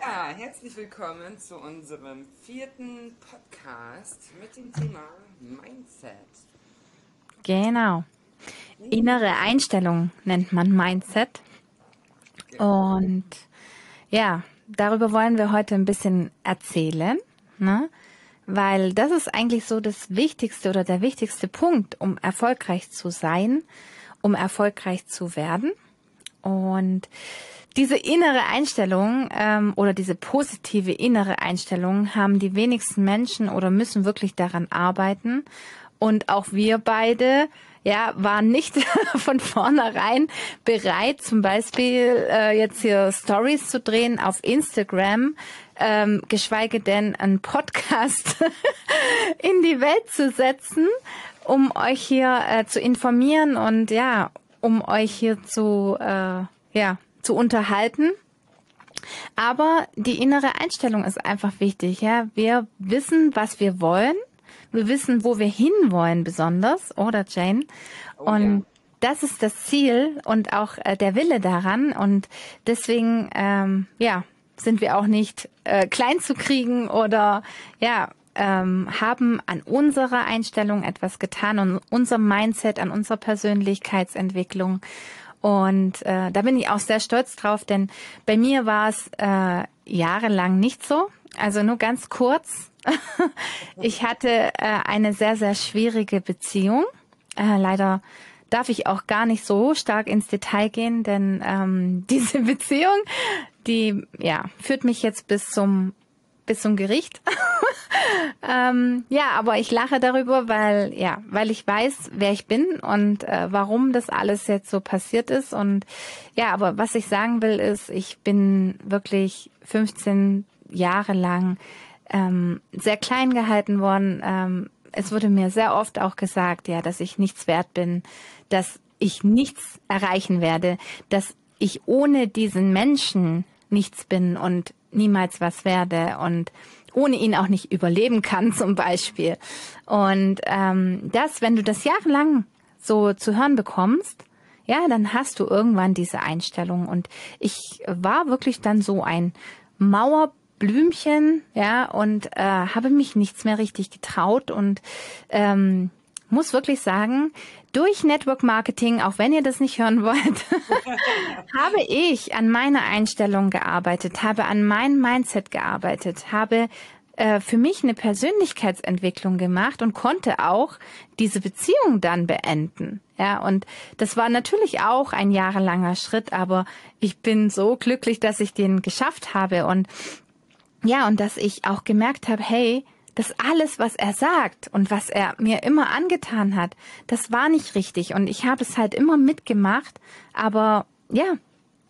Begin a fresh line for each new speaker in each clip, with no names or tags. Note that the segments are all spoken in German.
Ja, herzlich willkommen zu unserem vierten Podcast mit dem Thema Mindset.
Genau. Innere Einstellung nennt man Mindset. Und ja, darüber wollen wir heute ein bisschen erzählen, ne? weil das ist eigentlich so das Wichtigste oder der wichtigste Punkt, um erfolgreich zu sein, um erfolgreich zu werden. Und diese innere Einstellung ähm, oder diese positive innere Einstellung haben die wenigsten Menschen oder müssen wirklich daran arbeiten. Und auch wir beide ja, waren nicht von vornherein bereit, zum Beispiel äh, jetzt hier Stories zu drehen auf Instagram, ähm, geschweige denn einen Podcast in die Welt zu setzen, um euch hier äh, zu informieren und ja, um euch hier zu äh, ja zu unterhalten. Aber die innere Einstellung ist einfach wichtig. Ja, wir wissen, was wir wollen. Wir wissen, wo wir hinwollen, besonders, oder Jane? Oh, und ja. das ist das Ziel und auch äh, der Wille daran. Und deswegen, ähm, ja, sind wir auch nicht äh, klein zu kriegen oder ja, ähm, haben an unserer Einstellung etwas getan und unserem Mindset, an unserer Persönlichkeitsentwicklung. Und äh, da bin ich auch sehr stolz drauf, denn bei mir war es äh, jahrelang nicht so. Also nur ganz kurz. ich hatte äh, eine sehr, sehr schwierige Beziehung. Äh, leider darf ich auch gar nicht so stark ins Detail gehen, denn ähm, diese Beziehung, die ja führt mich jetzt bis zum bis zum Gericht. ähm, ja, aber ich lache darüber, weil ja, weil ich weiß, wer ich bin und äh, warum das alles jetzt so passiert ist. Und ja, aber was ich sagen will, ist, ich bin wirklich 15 Jahre lang ähm, sehr klein gehalten worden. Ähm, es wurde mir sehr oft auch gesagt, ja, dass ich nichts wert bin, dass ich nichts erreichen werde, dass ich ohne diesen Menschen nichts bin und niemals was werde und ohne ihn auch nicht überleben kann zum Beispiel. Und ähm, das, wenn du das jahrelang so zu hören bekommst, ja, dann hast du irgendwann diese Einstellung. Und ich war wirklich dann so ein Mauerblümchen, ja, und äh, habe mich nichts mehr richtig getraut und ähm, muss wirklich sagen, durch Network Marketing, auch wenn ihr das nicht hören wollt, habe ich an meiner Einstellung gearbeitet, habe an meinem Mindset gearbeitet, habe äh, für mich eine Persönlichkeitsentwicklung gemacht und konnte auch diese Beziehung dann beenden. Ja, und das war natürlich auch ein jahrelanger Schritt, aber ich bin so glücklich, dass ich den geschafft habe und ja, und dass ich auch gemerkt habe, hey, dass alles, was er sagt und was er mir immer angetan hat, das war nicht richtig. Und ich habe es halt immer mitgemacht. Aber ja,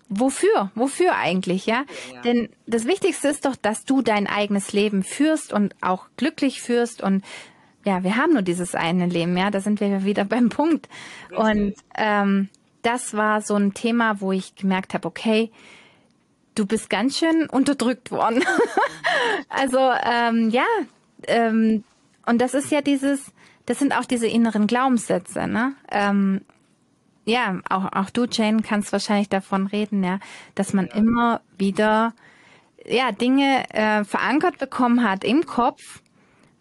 wofür? Wofür eigentlich, ja? ja? Denn das Wichtigste ist doch, dass du dein eigenes Leben führst und auch glücklich führst und ja, wir haben nur dieses eine Leben, ja, da sind wir wieder beim Punkt. Richtig. Und ähm, das war so ein Thema, wo ich gemerkt habe, okay, du bist ganz schön unterdrückt worden. also ähm, ja, ähm, und das ist ja dieses, das sind auch diese inneren Glaubenssätze, ne? Ähm, ja, auch, auch du, Jane, kannst wahrscheinlich davon reden, ja, dass man immer wieder ja Dinge äh, verankert bekommen hat im Kopf,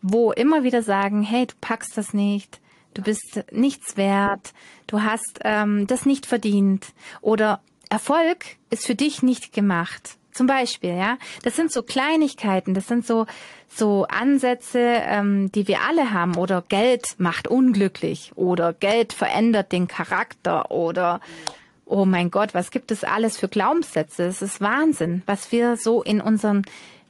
wo immer wieder sagen, hey, du packst das nicht, du bist nichts wert, du hast ähm, das nicht verdient oder Erfolg ist für dich nicht gemacht. Zum Beispiel, ja. Das sind so Kleinigkeiten, das sind so, so Ansätze, ähm, die wir alle haben. Oder Geld macht unglücklich. Oder Geld verändert den Charakter. Oder, oh mein Gott, was gibt es alles für Glaubenssätze? Es ist Wahnsinn, was wir so in unseren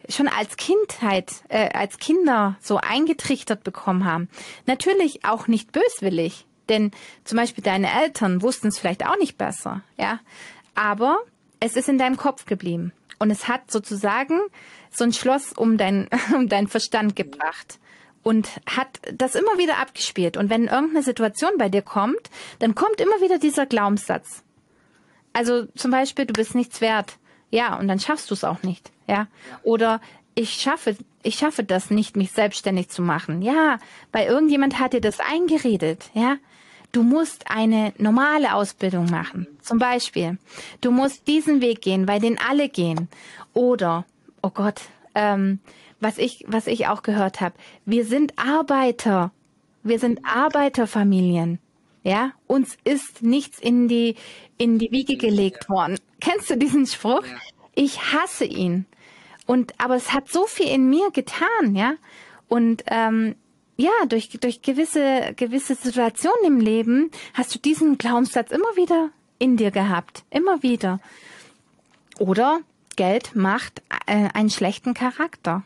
schon als Kindheit, äh, als Kinder so eingetrichtert bekommen haben. Natürlich auch nicht böswillig, denn zum Beispiel deine Eltern wussten es vielleicht auch nicht besser, ja. Aber es ist in deinem Kopf geblieben. Und es hat sozusagen so ein Schloss um dein, um deinen Verstand gebracht und hat das immer wieder abgespielt. Und wenn irgendeine Situation bei dir kommt, dann kommt immer wieder dieser Glaubenssatz. Also zum Beispiel, du bist nichts wert. Ja, und dann schaffst du es auch nicht. Ja. Oder ich schaffe, ich schaffe das nicht, mich selbstständig zu machen. Ja, weil irgendjemand hat dir das eingeredet. Ja. Du musst eine normale Ausbildung machen. Zum Beispiel, du musst diesen Weg gehen, weil den alle gehen. Oder, oh Gott, ähm, was ich, was ich auch gehört habe, wir sind Arbeiter. Wir sind Arbeiterfamilien. Ja, uns ist nichts in die, in die Wiege gelegt worden. Kennst du diesen Spruch? Ich hasse ihn. Und, aber es hat so viel in mir getan, ja. Und, ähm, ja, durch, durch gewisse, gewisse Situationen im Leben hast du diesen Glaubenssatz immer wieder in dir gehabt. Immer wieder. Oder Geld macht äh, einen schlechten Charakter.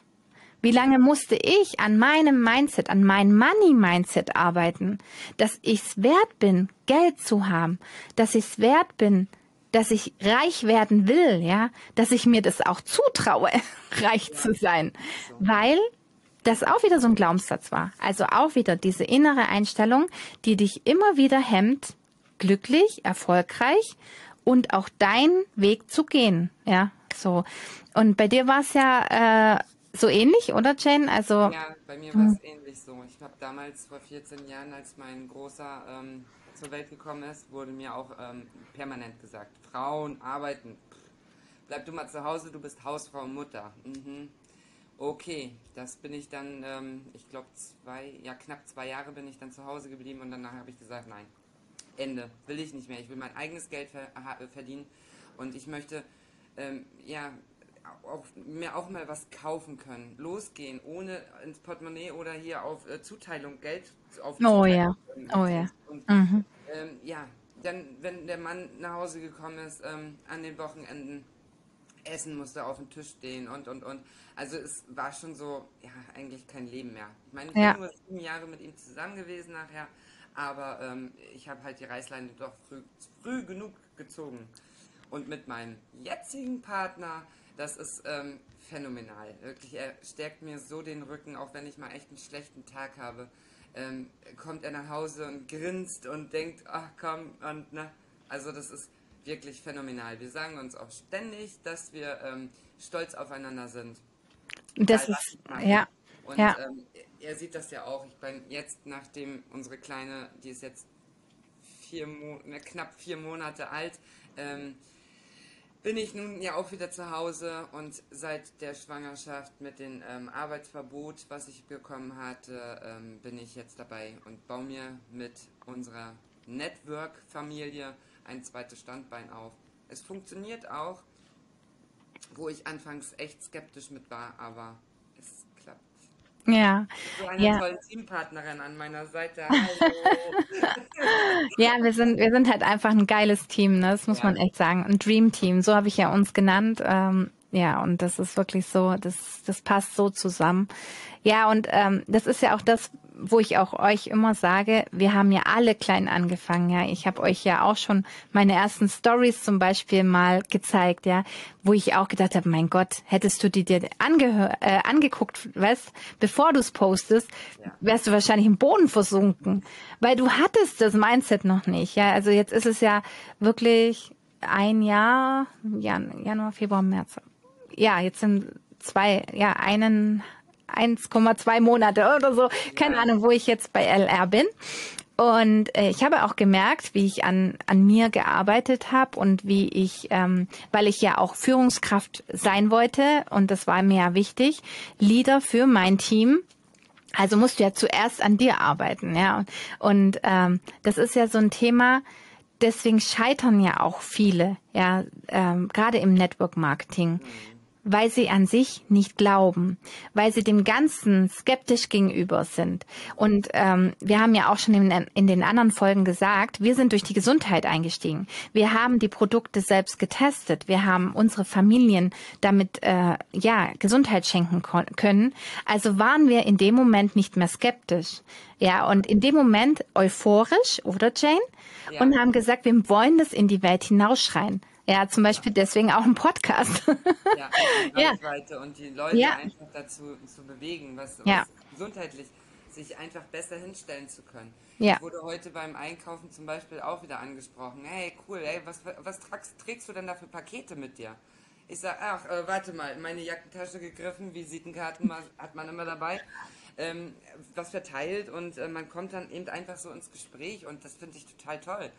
Wie lange musste ich an meinem Mindset, an meinem Money-Mindset arbeiten, dass ich es wert bin, Geld zu haben, dass ich es wert bin, dass ich reich werden will, ja, dass ich mir das auch zutraue, reich zu sein, weil das auch wieder so ein Glaubenssatz war. Also auch wieder diese innere Einstellung, die dich immer wieder hemmt, glücklich, erfolgreich und auch deinen Weg zu gehen, ja, so. Und bei dir war es ja äh, so ähnlich, oder Jane? Also
ja, bei mir war es ähnlich so. Ich habe damals vor 14 Jahren, als mein großer ähm, zur Welt gekommen ist, wurde mir auch ähm, permanent gesagt, Frauen arbeiten. Bleib du mal zu Hause, du bist Hausfrau und Mutter. Mhm. Okay, das bin ich dann, ähm, ich glaube zwei, ja knapp zwei Jahre bin ich dann zu Hause geblieben und danach habe ich gesagt, nein, Ende, will ich nicht mehr. Ich will mein eigenes Geld ver verdienen und ich möchte, ähm, ja, auch, mir auch mal was kaufen können. Losgehen, ohne ins Portemonnaie oder hier auf äh, Zuteilung Geld auf
Oh ja, oh ja.
Und, mhm. ähm, ja, dann, wenn der Mann nach Hause gekommen ist, ähm, an den Wochenenden, Essen musste auf dem Tisch stehen und, und, und. Also es war schon so, ja, eigentlich kein Leben mehr. Ich meine, ich ja. bin nur sieben Jahre mit ihm zusammen gewesen nachher, aber ähm, ich habe halt die Reißleine doch früh, früh genug gezogen. Und mit meinem jetzigen Partner das ist ähm, phänomenal. Wirklich, er stärkt mir so den Rücken, auch wenn ich mal echt einen schlechten Tag habe. Ähm, kommt er nach Hause und grinst und denkt, ach komm, und na, also das ist wirklich phänomenal. Wir sagen uns auch ständig, dass wir ähm, stolz aufeinander sind.
Das ist, ja.
Und
ja.
Ähm, er sieht das ja auch. Ich bin jetzt, nachdem unsere Kleine, die ist jetzt vier Mo knapp vier Monate alt, ähm, bin ich nun ja auch wieder zu Hause und seit der Schwangerschaft mit dem ähm, Arbeitsverbot, was ich bekommen hatte, ähm, bin ich jetzt dabei und baue mir mit unserer Network-Familie ein zweites Standbein auf. Es funktioniert auch, wo ich anfangs echt skeptisch mit war, aber
ja.
So eine ja. tolle Teampartnerin an meiner Seite.
ja, wir sind, wir sind halt einfach ein geiles Team, ne? das muss ja. man echt sagen. Ein Dream Team, so habe ich ja uns genannt. Ähm, ja, und das ist wirklich so, das, das passt so zusammen. Ja, und ähm, das ist ja auch das, wo ich auch euch immer sage, wir haben ja alle klein angefangen, ja. Ich habe euch ja auch schon meine ersten Stories zum Beispiel mal gezeigt, ja, wo ich auch gedacht habe, mein Gott, hättest du die dir angehör äh, angeguckt, weißt, bevor du es postest, wärst du wahrscheinlich im Boden versunken, weil du hattest das Mindset noch nicht, ja. Also jetzt ist es ja wirklich ein Jahr, Jan Januar, Februar, März. Ja, jetzt sind zwei, ja, einen 1,2 Monate oder so, keine. Ahnung, wo ich jetzt bei LR bin. Und äh, ich habe auch gemerkt, wie ich an, an mir gearbeitet habe und wie ich, ähm, weil ich ja auch Führungskraft sein wollte und das war mir ja wichtig, Leader für mein Team. Also musst du ja zuerst an dir arbeiten, ja. Und ähm, das ist ja so ein Thema, deswegen scheitern ja auch viele, ja, ähm, gerade im Network Marketing. Weil sie an sich nicht glauben, weil sie dem Ganzen skeptisch gegenüber sind. Und ähm, wir haben ja auch schon in, in, den anderen Folgen gesagt, wir sind durch die Gesundheit eingestiegen. Wir haben die Produkte selbst getestet. Wir haben unsere Familien damit äh, ja Gesundheit schenken können. Also waren wir in dem Moment nicht mehr skeptisch. Ja, und in dem Moment euphorisch, oder Jane? Ja. Und haben gesagt, wir wollen das in die Welt hinausschreien. Ja, zum Beispiel deswegen auch ein Podcast.
Ja, Reichweite ja. und die Leute ja. einfach dazu zu bewegen, was, ja. gesundheitlich sich einfach besser hinstellen zu können. Ja. Ich wurde heute beim Einkaufen zum Beispiel auch wieder angesprochen. Hey, cool, ey, was, was tragst, trägst du denn da für Pakete mit dir? Ich sag, ach, äh, warte mal, meine Jackentasche gegriffen, Visitenkarten hat man immer dabei. ähm, was verteilt und äh, man kommt dann eben einfach so ins Gespräch und das finde ich total toll.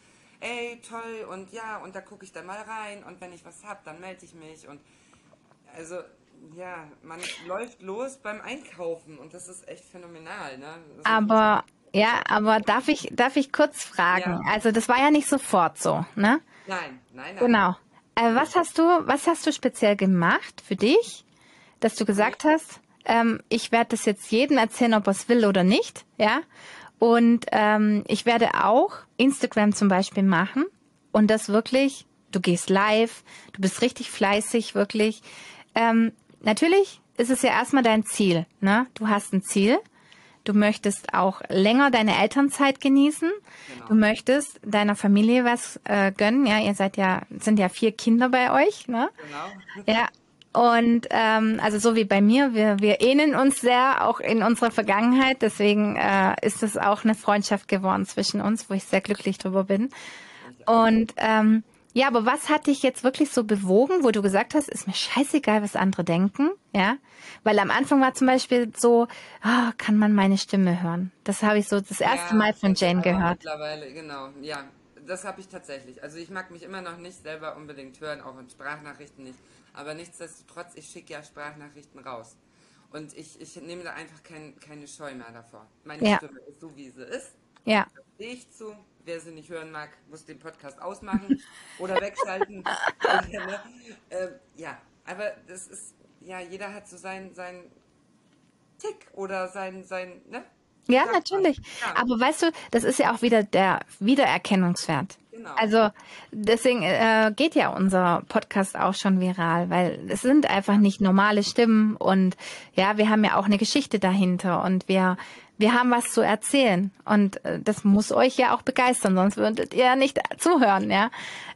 Ey, toll und ja, und da gucke ich dann mal rein und wenn ich was habe, dann melde ich mich und also ja, man läuft los beim Einkaufen und das ist echt phänomenal. Ne?
aber ja, aber darf ich darf ich kurz fragen? Ja. Also das war ja nicht sofort so,
ne? Nein, nein, nein.
Genau. Äh, was hast du was hast du speziell gemacht für dich, dass du gesagt hast, ähm, ich werde das jetzt jedem erzählen, ob er es will oder nicht, ja? Und ähm, ich werde auch Instagram zum Beispiel machen und das wirklich. Du gehst live, du bist richtig fleißig, wirklich. Ähm, natürlich ist es ja erstmal dein Ziel. Ne? Du hast ein Ziel. Du möchtest auch länger deine Elternzeit genießen. Genau. Du möchtest deiner Familie was äh, gönnen. Ja, ihr seid ja, sind ja vier Kinder bei euch. Ne? Genau. Ja. Und ähm, also so wie bei mir, wir, wir ähneln uns sehr, auch in unserer Vergangenheit. Deswegen äh, ist es auch eine Freundschaft geworden zwischen uns, wo ich sehr glücklich drüber bin. Und ähm, ja, aber was hat dich jetzt wirklich so bewogen, wo du gesagt hast, ist mir scheißegal, was andere denken, ja? Weil am Anfang war zum Beispiel so, oh, kann man meine Stimme hören? Das habe ich so das erste ja, Mal von Jane gehört.
Mittlerweile, genau, ja. Das habe ich tatsächlich. Also ich mag mich immer noch nicht selber unbedingt hören, auch in Sprachnachrichten nicht. Aber nichtsdestotrotz, ich schicke ja Sprachnachrichten raus. Und ich, ich nehme da einfach kein, keine Scheu mehr davor. Meine ja. Stimme ist so, wie sie ist.
Ja.
Da stehe ich zu, wer sie nicht hören mag, muss den Podcast ausmachen oder wegschalten. Äh, ja, aber das ist, ja, jeder hat so seinen sein Tick oder sein, sein, ne?
Ja, natürlich. Ja. Aber weißt du, das ist ja auch wieder der Wiedererkennungswert. Genau. Also deswegen äh, geht ja unser Podcast auch schon viral, weil es sind einfach nicht normale Stimmen und ja, wir haben ja auch eine Geschichte dahinter und wir wir haben was zu erzählen und äh, das muss euch ja auch begeistern, sonst würdet ihr ja nicht zuhören, ja.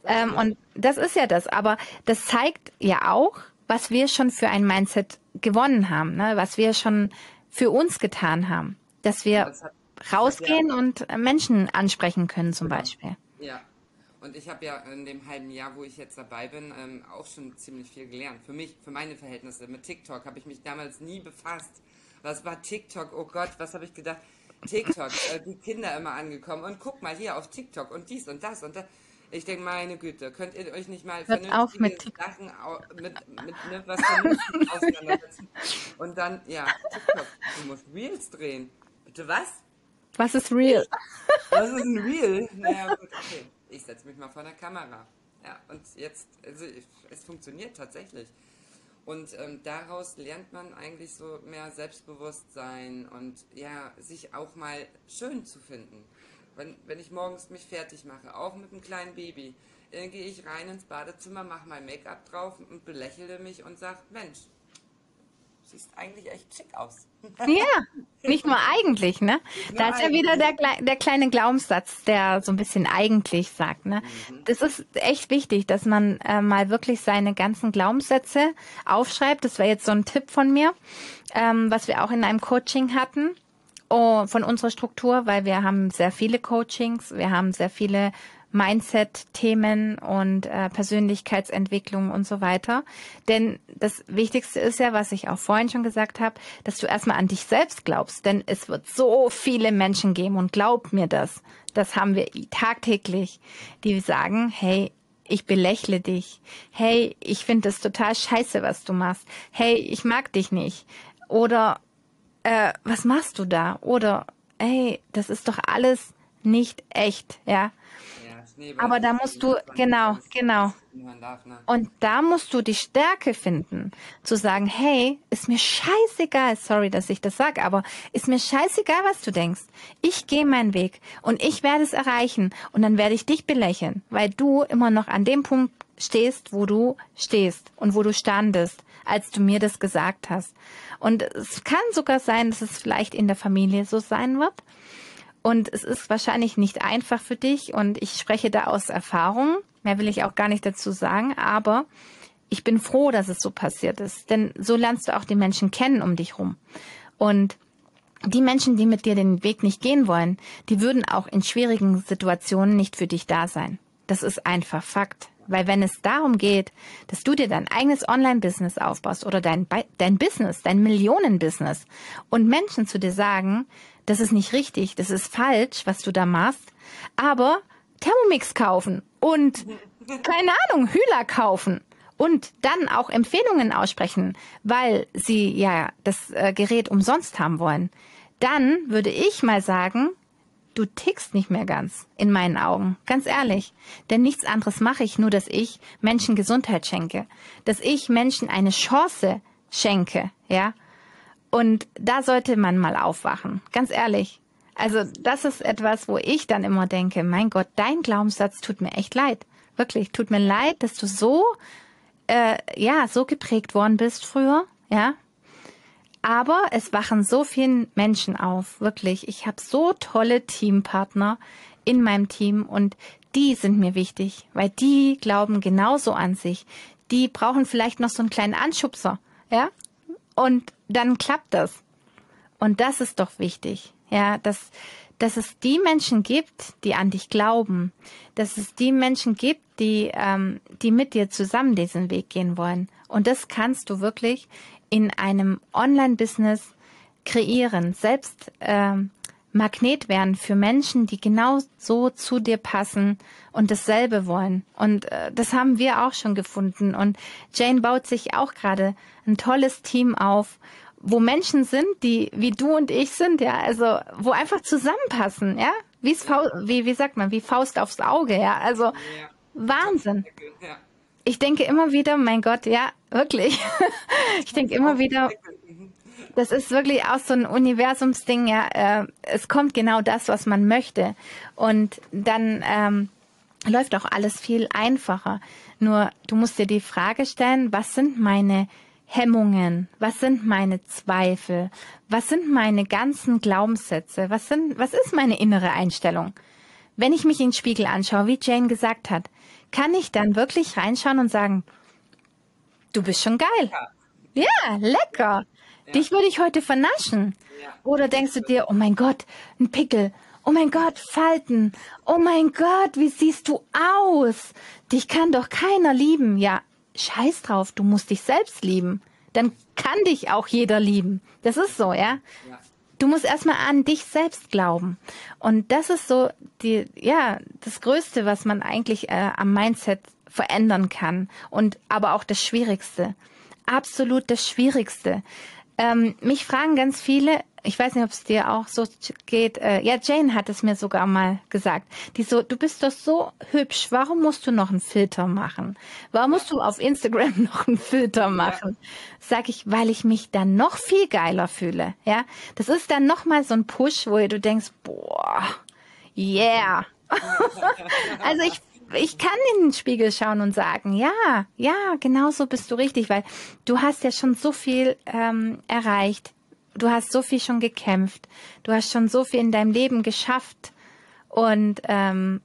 Ähm, und das ist ja das, aber das zeigt ja auch, was wir schon für ein Mindset gewonnen haben, ne? was wir schon für uns getan haben, dass wir hat, rausgehen und Menschen ansprechen können zum genau. Beispiel.
Ja. Und ich habe ja in dem halben Jahr, wo ich jetzt dabei bin, ähm, auch schon ziemlich viel gelernt. Für mich, für meine Verhältnisse. Mit TikTok habe ich mich damals nie befasst was war TikTok? Oh Gott, was habe ich gedacht? TikTok, äh, die Kinder immer angekommen und guck mal hier auf TikTok und dies und das und das. Ich denke, meine Güte, könnt ihr euch nicht mal
Hört vernünftige mit
Sachen mit, mit ne, was auseinandersetzen? Und dann, ja, TikTok, du musst Reels drehen. Bitte was?
Was ist Real?
Was ist ein Reel? Naja, gut, okay. Ich setze mich mal vor der Kamera. Ja, und jetzt, also es funktioniert tatsächlich. Und ähm, daraus lernt man eigentlich so mehr Selbstbewusstsein und ja, sich auch mal schön zu finden. Wenn, wenn ich morgens mich fertig mache, auch mit einem kleinen Baby, dann gehe ich rein ins Badezimmer, mache mein Make-up drauf und belächle mich und sage, Mensch, siehst eigentlich echt schick aus.
Ja, nicht nur eigentlich, ne? Da ist ja wieder der, der kleine Glaubenssatz, der so ein bisschen eigentlich sagt, ne? Mhm. Das ist echt wichtig, dass man äh, mal wirklich seine ganzen Glaubenssätze aufschreibt. Das wäre jetzt so ein Tipp von mir, ähm, was wir auch in einem Coaching hatten. Oh, von unserer Struktur, weil wir haben sehr viele Coachings, wir haben sehr viele Mindset-Themen und äh, Persönlichkeitsentwicklung und so weiter. Denn das Wichtigste ist ja, was ich auch vorhin schon gesagt habe, dass du erstmal an dich selbst glaubst. Denn es wird so viele Menschen geben und glaub mir das. Das haben wir tagtäglich, die sagen, hey, ich belächle dich. Hey, ich finde es total scheiße, was du machst. Hey, ich mag dich nicht. Oder äh, was machst du da? Oder hey, das ist doch alles nicht echt, ja. Aber da musst du, genau, genau. Ne? Und da musst du die Stärke finden, zu sagen, hey, ist mir scheißegal, sorry, dass ich das sage, aber ist mir scheißegal, was du denkst. Ich gehe meinen Weg und ich werde es erreichen und dann werde ich dich belächeln, weil du immer noch an dem Punkt stehst, wo du stehst und wo du standest, als du mir das gesagt hast. Und es kann sogar sein, dass es vielleicht in der Familie so sein wird. Und es ist wahrscheinlich nicht einfach für dich und ich spreche da aus Erfahrung. Mehr will ich auch gar nicht dazu sagen, aber ich bin froh, dass es so passiert ist, denn so lernst du auch die Menschen kennen um dich rum. Und die Menschen, die mit dir den Weg nicht gehen wollen, die würden auch in schwierigen Situationen nicht für dich da sein. Das ist einfach Fakt. Weil wenn es darum geht, dass du dir dein eigenes Online-Business aufbaust oder dein, dein Business, dein Millionen-Business und Menschen zu dir sagen, das ist nicht richtig, das ist falsch, was du da machst, aber Thermomix kaufen und keine Ahnung, Hühler kaufen und dann auch Empfehlungen aussprechen, weil sie ja das äh, Gerät umsonst haben wollen, dann würde ich mal sagen, du tickst nicht mehr ganz, in meinen Augen, ganz ehrlich. Denn nichts anderes mache ich, nur dass ich Menschen Gesundheit schenke, dass ich Menschen eine Chance schenke, ja. Und da sollte man mal aufwachen, ganz ehrlich. Also das ist etwas, wo ich dann immer denke, mein Gott, dein Glaubenssatz tut mir echt leid. Wirklich, tut mir leid, dass du so, äh, ja, so geprägt worden bist früher, ja. Aber es wachen so vielen Menschen auf, wirklich. Ich habe so tolle Teampartner in meinem Team und die sind mir wichtig, weil die glauben genauso an sich. Die brauchen vielleicht noch so einen kleinen Anschubser, ja? Und dann klappt das. Und das ist doch wichtig, ja, dass, dass es die Menschen gibt, die an dich glauben, dass es die Menschen gibt, die, ähm, die mit dir zusammen diesen Weg gehen wollen. Und das kannst du wirklich in einem Online-Business kreieren, selbst ähm, Magnet werden für Menschen, die genau so zu dir passen und dasselbe wollen. Und äh, das haben wir auch schon gefunden. Und Jane baut sich auch gerade ein tolles Team auf, wo Menschen sind, die wie du und ich sind, ja, also wo einfach zusammenpassen, ja, Wie's Faust, wie wie sagt man, wie Faust aufs Auge, ja, also ja. Wahnsinn. Ja ich denke immer wieder, mein Gott, ja, wirklich. ich denke immer wieder, das ist wirklich auch so ein Universumsding, ja. Äh, es kommt genau das, was man möchte. Und dann ähm, läuft auch alles viel einfacher. Nur du musst dir die Frage stellen, was sind meine Hemmungen? Was sind meine Zweifel? Was sind meine ganzen Glaubenssätze? Was sind, was ist meine innere Einstellung? Wenn ich mich in den Spiegel anschaue, wie Jane gesagt hat, kann ich dann wirklich reinschauen und sagen, du bist schon geil. Ja, ja lecker. Ja. Dich würde ich heute vernaschen. Ja. Oder denkst du dir, oh mein Gott, ein Pickel. Oh mein Gott, Falten. Oh mein Gott, wie siehst du aus? Dich kann doch keiner lieben. Ja, scheiß drauf, du musst dich selbst lieben. Dann kann dich auch jeder lieben. Das ist so, ja? ja. Du musst erstmal an dich selbst glauben. Und das ist so die, ja, das Größte, was man eigentlich äh, am Mindset verändern kann. Und aber auch das Schwierigste. Absolut das Schwierigste. Ähm, mich fragen ganz viele, ich weiß nicht, ob es dir auch so geht. Äh, ja, Jane hat es mir sogar mal gesagt. Die so, du bist doch so hübsch. Warum musst du noch einen Filter machen? Warum musst du auf Instagram noch einen Filter machen? Ja. Sag ich, weil ich mich dann noch viel geiler fühle. Ja, das ist dann noch mal so ein Push, wo du denkst, boah, yeah. also ich ich kann in den Spiegel schauen und sagen, ja, ja, genau so bist du richtig, weil du hast ja schon so viel ähm, erreicht du hast so viel schon gekämpft, du hast schon so viel in deinem Leben geschafft und ähm,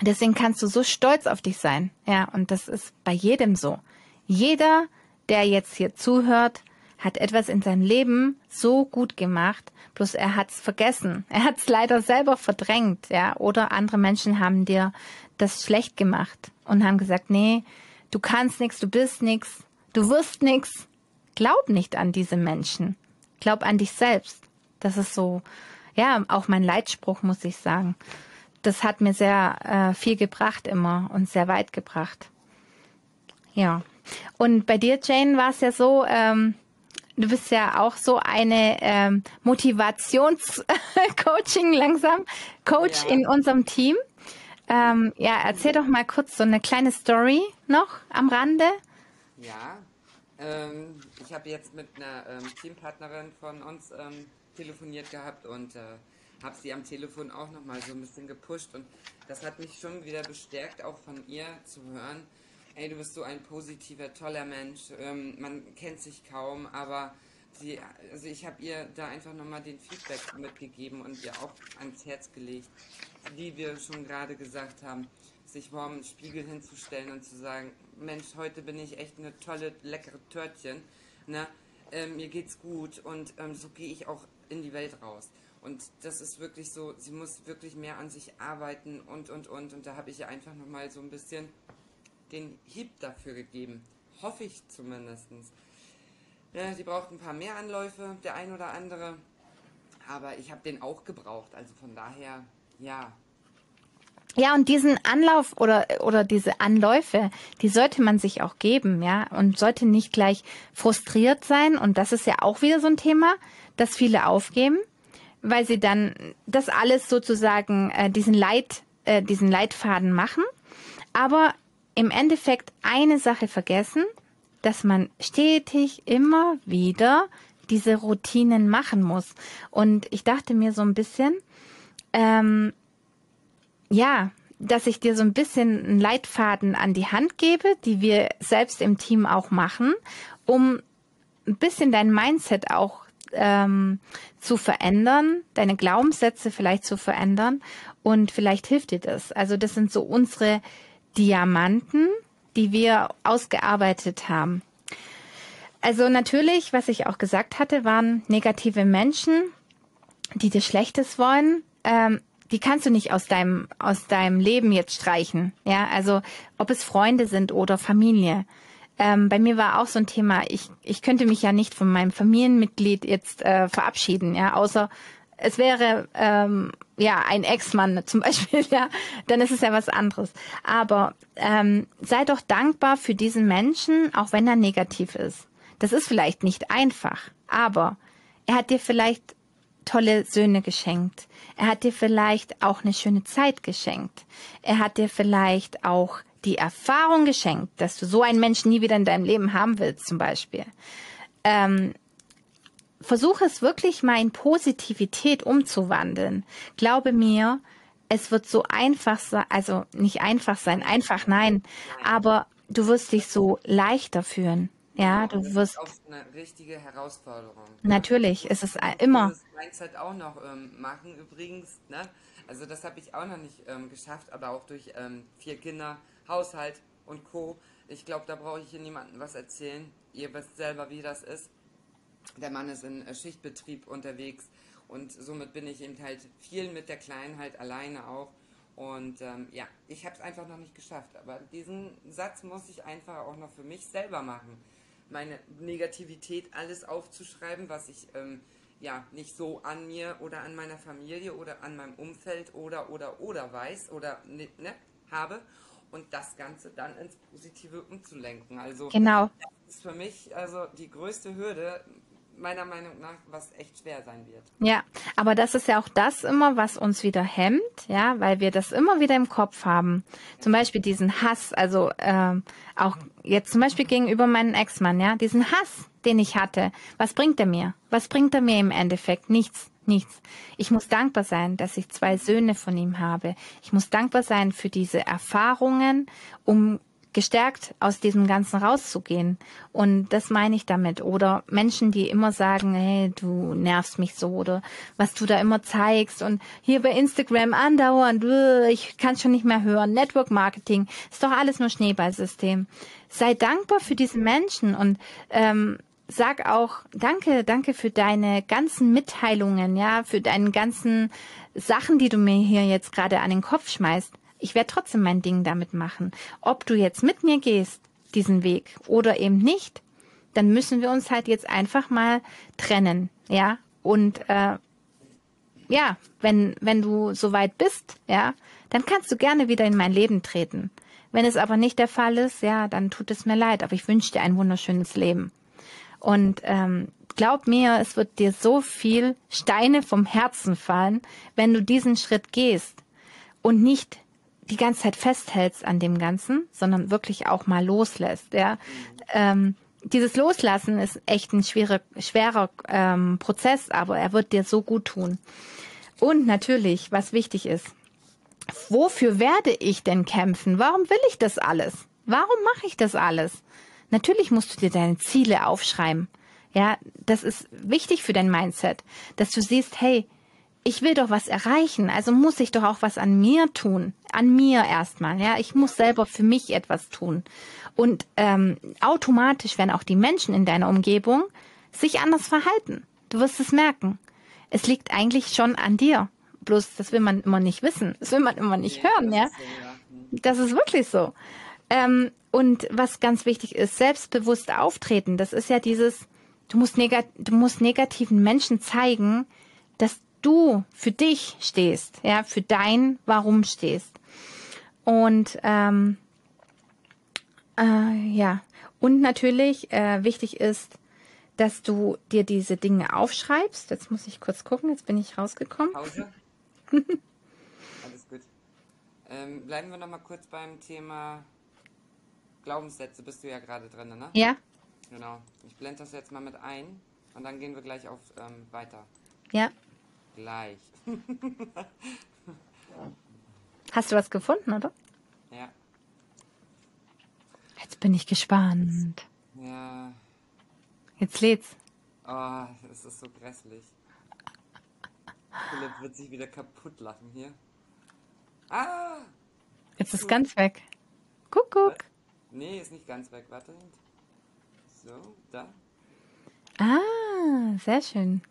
deswegen kannst du so stolz auf dich sein. Ja, und das ist bei jedem so. Jeder, der jetzt hier zuhört, hat etwas in seinem Leben so gut gemacht, bloß er hat's vergessen. Er hat's leider selber verdrängt, ja, oder andere Menschen haben dir das schlecht gemacht und haben gesagt, nee, du kannst nichts, du bist nichts, du wirst nichts. Glaub nicht an diese Menschen. Glaub an dich selbst. Das ist so, ja, auch mein Leitspruch, muss ich sagen. Das hat mir sehr äh, viel gebracht immer und sehr weit gebracht. Ja. Und bei dir, Jane, war es ja so, ähm, du bist ja auch so eine ähm, Motivationscoaching langsam, Coach ja. in unserem Team. Ähm, ja, erzähl doch mal kurz so eine kleine Story noch am Rande.
Ja, ähm, ich habe jetzt mit einer ähm, Teampartnerin von uns ähm, telefoniert gehabt und äh, habe sie am Telefon auch nochmal so ein bisschen gepusht und das hat mich schon wieder bestärkt, auch von ihr zu hören, ey, du bist so ein positiver, toller Mensch, ähm, man kennt sich kaum, aber sie, also ich habe ihr da einfach nochmal den Feedback mitgegeben und ihr auch ans Herz gelegt, wie wir schon gerade gesagt haben, sich vor dem Spiegel hinzustellen und zu sagen, Mensch, heute bin ich echt eine tolle, leckere Törtchen, ne? Ähm, mir geht's gut und ähm, so gehe ich auch in die Welt raus. Und das ist wirklich so, sie muss wirklich mehr an sich arbeiten und, und, und. Und da habe ich ihr einfach nochmal so ein bisschen den Hieb dafür gegeben. Hoffe ich zumindest. Ja, sie braucht ein paar mehr Anläufe, der ein oder andere. Aber ich habe den auch gebraucht. Also von daher, ja.
Ja, und diesen Anlauf oder, oder diese Anläufe, die sollte man sich auch geben, ja, und sollte nicht gleich frustriert sein. Und das ist ja auch wieder so ein Thema, dass viele aufgeben, weil sie dann das alles sozusagen, äh, diesen Leit, äh, diesen Leitfaden machen. Aber im Endeffekt eine Sache vergessen, dass man stetig immer wieder diese Routinen machen muss. Und ich dachte mir so ein bisschen, ähm, ja, dass ich dir so ein bisschen einen Leitfaden an die Hand gebe, die wir selbst im Team auch machen, um ein bisschen dein Mindset auch ähm, zu verändern, deine Glaubenssätze vielleicht zu verändern und vielleicht hilft dir das. Also das sind so unsere Diamanten, die wir ausgearbeitet haben. Also natürlich, was ich auch gesagt hatte, waren negative Menschen, die dir Schlechtes wollen. Ähm, die kannst du nicht aus deinem aus deinem Leben jetzt streichen. Ja, also ob es Freunde sind oder Familie. Ähm, bei mir war auch so ein Thema. Ich ich könnte mich ja nicht von meinem Familienmitglied jetzt äh, verabschieden. Ja, außer es wäre ähm, ja ein Ex-Mann zum Beispiel, ja, dann ist es ja was anderes. Aber ähm, sei doch dankbar für diesen Menschen, auch wenn er negativ ist. Das ist vielleicht nicht einfach, aber er hat dir vielleicht tolle Söhne geschenkt. Er hat dir vielleicht auch eine schöne Zeit geschenkt. Er hat dir vielleicht auch die Erfahrung geschenkt, dass du so einen Menschen nie wieder in deinem Leben haben willst, zum Beispiel. Ähm, versuche es wirklich mal in Positivität umzuwandeln. Glaube mir, es wird so einfach sein, also nicht einfach sein, einfach nein, aber du wirst dich so leichter fühlen. Ja, du
das
wirst.
Ist auch eine richtige Herausforderung.
Natürlich, ist es immer.
Das Mindset auch noch ähm, machen übrigens. Ne? Also das habe ich auch noch nicht ähm, geschafft, aber auch durch ähm, vier Kinder, Haushalt und Co. Ich glaube, da brauche ich hier niemandem was erzählen. Ihr wisst selber, wie das ist. Der Mann ist in äh, Schichtbetrieb unterwegs und somit bin ich eben halt viel mit der Kleinen halt alleine auch. Und ähm, ja, ich habe es einfach noch nicht geschafft. Aber diesen Satz muss ich einfach auch noch für mich selber machen. Meine Negativität alles aufzuschreiben, was ich ähm, ja nicht so an mir oder an meiner Familie oder an meinem Umfeld oder oder oder weiß oder ne, ne habe und das Ganze dann ins Positive umzulenken. Also
genau.
das ist für mich also die größte Hürde, meiner Meinung nach, was echt schwer sein wird.
Ja, aber das ist ja auch das immer, was uns wieder hemmt, ja, weil wir das immer wieder im Kopf haben. Zum Beispiel diesen Hass, also ähm, auch jetzt zum Beispiel gegenüber meinem Ex-Mann, ja, diesen Hass, den ich hatte. Was bringt er mir? Was bringt er mir im Endeffekt? Nichts. Nichts. Ich muss dankbar sein, dass ich zwei Söhne von ihm habe. Ich muss dankbar sein für diese Erfahrungen, um gestärkt aus diesem Ganzen rauszugehen. Und das meine ich damit. Oder Menschen, die immer sagen, hey, du nervst mich so oder was du da immer zeigst und hier bei Instagram andauernd, ich kann schon nicht mehr hören. Network Marketing ist doch alles nur Schneeballsystem. Sei dankbar für diese Menschen und ähm, sag auch danke, danke für deine ganzen Mitteilungen, ja, für deinen ganzen Sachen, die du mir hier jetzt gerade an den Kopf schmeißt ich werde trotzdem mein Ding damit machen. Ob du jetzt mit mir gehst, diesen Weg, oder eben nicht, dann müssen wir uns halt jetzt einfach mal trennen, ja. Und äh, ja, wenn wenn du soweit bist, ja, dann kannst du gerne wieder in mein Leben treten. Wenn es aber nicht der Fall ist, ja, dann tut es mir leid. Aber ich wünsche dir ein wunderschönes Leben. Und ähm, glaub mir, es wird dir so viel Steine vom Herzen fallen, wenn du diesen Schritt gehst und nicht die ganze Zeit festhältst an dem Ganzen, sondern wirklich auch mal loslässt. Ja? Ähm, dieses Loslassen ist echt ein schwerer, schwerer ähm, Prozess, aber er wird dir so gut tun. Und natürlich, was wichtig ist, wofür werde ich denn kämpfen? Warum will ich das alles? Warum mache ich das alles? Natürlich musst du dir deine Ziele aufschreiben. Ja, das ist wichtig für dein Mindset, dass du siehst, hey, ich will doch was erreichen, also muss ich doch auch was an mir tun, an mir erstmal, ja, ich muss selber für mich etwas tun und ähm, automatisch werden auch die Menschen in deiner Umgebung sich anders verhalten. Du wirst es merken. Es liegt eigentlich schon an dir. Bloß, das will man immer nicht wissen. Das will man immer nicht hören, ja. Das ist wirklich so. Ähm, und was ganz wichtig ist, selbstbewusst auftreten. Das ist ja dieses, du musst, negat du musst negativen Menschen zeigen, dass du für dich stehst, ja, für dein Warum stehst. Und ähm, äh, ja, und natürlich äh, wichtig ist, dass du dir diese Dinge aufschreibst. Jetzt muss ich kurz gucken, jetzt bin ich rausgekommen.
Pause. Alles gut. Ähm, bleiben wir noch mal kurz beim Thema Glaubenssätze. Bist du ja gerade drin, ne?
Ja.
Genau. Ich blende das jetzt mal mit ein und dann gehen wir gleich auf ähm, weiter.
Ja.
Gleich.
Hast du was gefunden, oder?
Ja.
Jetzt bin ich gespannt.
Ja.
Jetzt lädt's.
Oh, es ist so grässlich. Philipp wird sich wieder kaputt lachen hier. Ah!
Jetzt ist ganz weg. Kuckuck.
Nee, ist nicht ganz weg. Warte. So, da.
Ah, sehr schön.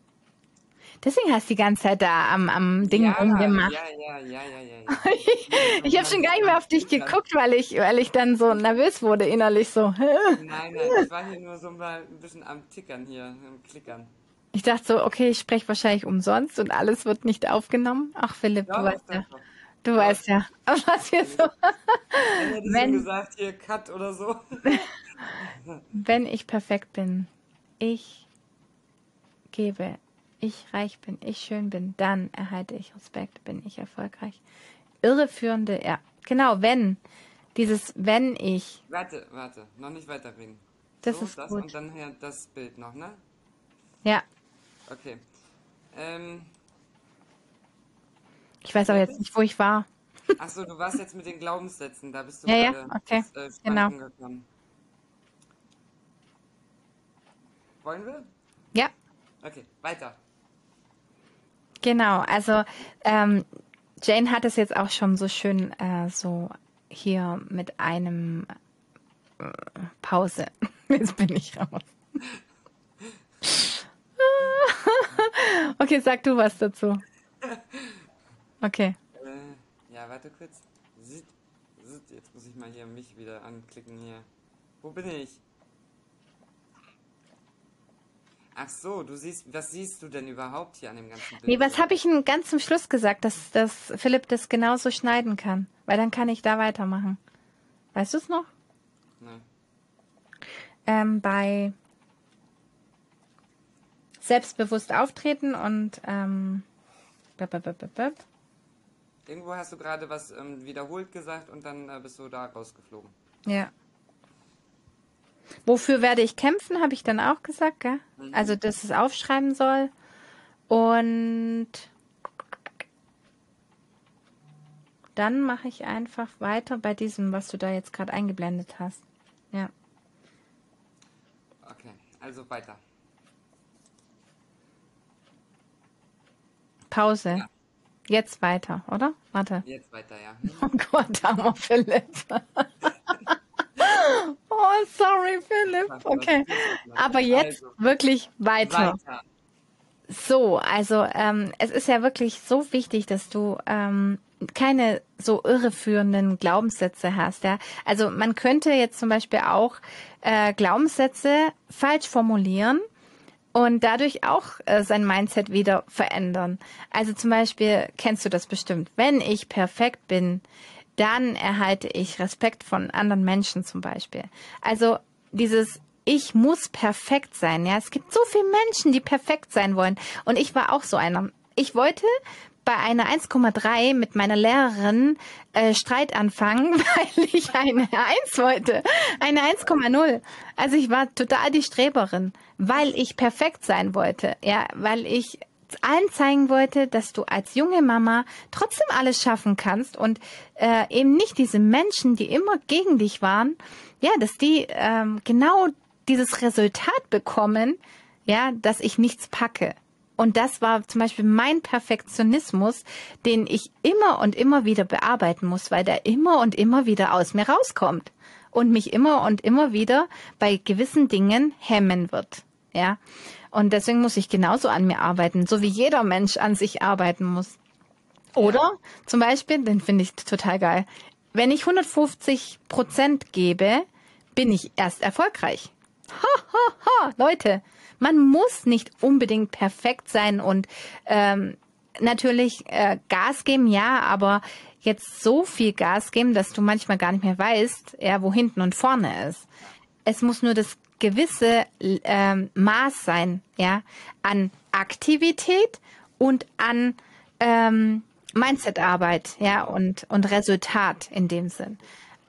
Deswegen hast du die ganze Zeit da am, am Ding
Ja,
rumgemacht.
ja, ja, ja, ja, ja, ja.
Ich habe schon gar nicht mehr auf dich geguckt, weil ich, weil ich dann so nervös wurde innerlich so.
Nein, nein, ich war hier nur so mal ein bisschen am Tickern hier, am Klickern.
Ich dachte so, okay, ich spreche wahrscheinlich umsonst und alles wird nicht aufgenommen. Ach Philipp, du
Doch,
weißt ja.
doch.
Du weißt ja, was wir so.
Ich
Wenn-
gesagt, hier Cut oder so.
Wenn ich perfekt bin, ich gebe, ich reich bin, ich schön bin, dann erhalte ich Respekt, bin ich erfolgreich. Irreführende, ja, genau, wenn. Dieses wenn ich,
Warte, warte, noch nicht weiterreden.
Das
so,
ist
das
gut.
und dann hier das Bild noch, ne?
ja,
Okay. Ähm,
ich weiß aber jetzt nicht, wo ich war.
ach so, du warst jetzt mit den Glaubenssätzen, da bist du
Ja, ja,
gerade
okay,
ins, äh,
genau.
Gekommen. Wollen wir?
Ja,
Okay, weiter.
Genau, also ähm, Jane hat es jetzt auch schon so schön äh, so hier mit einem äh, Pause. Jetzt bin ich raus. okay, sag du was dazu. Okay.
Äh, ja, warte kurz. Jetzt muss ich mal hier mich wieder anklicken hier. Wo bin ich? Ach so, du siehst, was siehst du denn überhaupt hier an dem ganzen Bild?
Nee, was habe ich denn ganz zum Schluss gesagt, dass, dass Philipp das genauso schneiden kann? Weil dann kann ich da weitermachen. Weißt du es noch?
Ne.
ähm, bei selbstbewusst auftreten und ähm, bip, bip, bip.
Irgendwo hast du gerade was ähm, wiederholt gesagt und dann äh, bist du da rausgeflogen.
ja. Wofür werde ich kämpfen, habe ich dann auch gesagt, gell? Also, dass es aufschreiben soll. Und dann mache ich einfach weiter bei diesem, was du da jetzt gerade eingeblendet hast. Ja.
Okay, also weiter.
Pause.
Ja.
Jetzt weiter, oder? Warte.
Jetzt weiter, ja.
Oh Gott, armer Philipp. Oh, sorry, Philipp. Okay. Aber jetzt
Also,
wirklich weiter.
weiter.
So, also ähm, es ist ja wirklich so wichtig, dass du ähm, keine so irreführenden Glaubenssätze hast. Ja? Also man könnte jetzt zum Beispiel auch äh, Glaubenssätze falsch formulieren und dadurch auch äh, sein Mindset wieder verändern. Also zum Beispiel kennst du das bestimmt. Wenn ich perfekt bin, dann erhalte ich Respekt von anderen Menschen zum Beispiel. Also dieses ich muss perfekt sein. Ja, es gibt so viele Menschen, die perfekt sein wollen. Und ich war auch so einer. Ich wollte bei einer 1,3 mit meiner Lehrerin äh, Streit anfangen, weil ich eine 1 wollte. Eine 1,0. Also ich war total die Streberin, weil ich perfekt sein wollte. Ja, weil ich allen zeigen wollte, dass du als junge Mama trotzdem alles schaffen kannst und äh, eben nicht diese Menschen, die immer gegen dich waren, ja, dass die ähm, genau dieses Resultat bekommen, ja, dass ich nichts packe. Und das war zum Beispiel mein Perfektionismus, den ich immer und immer wieder bearbeiten muss, weil der immer und immer wieder aus mir rauskommt und mich immer und immer wieder bei gewissen Dingen hemmen wird. Ja. Und deswegen muss ich genauso an mir arbeiten, so wie jeder Mensch an sich arbeiten muss. Oder zum Beispiel, den finde ich total geil. wenn ich 150 Prozent gebe, bin ich erst erfolgreich. Ha, ha, ha, Leute, man muss nicht unbedingt perfekt sein und ähm, natürlich äh, Gas geben, ja, aber jetzt so viel Gas geben, dass du manchmal gar nicht mehr weißt, ja, wo hinten und vorne ist. Es muss nur das gewisse ähm, Maß sein, ja, an Aktivität und an ähm, Mindset-Arbeit, ja, und, und Resultat in dem Sinn.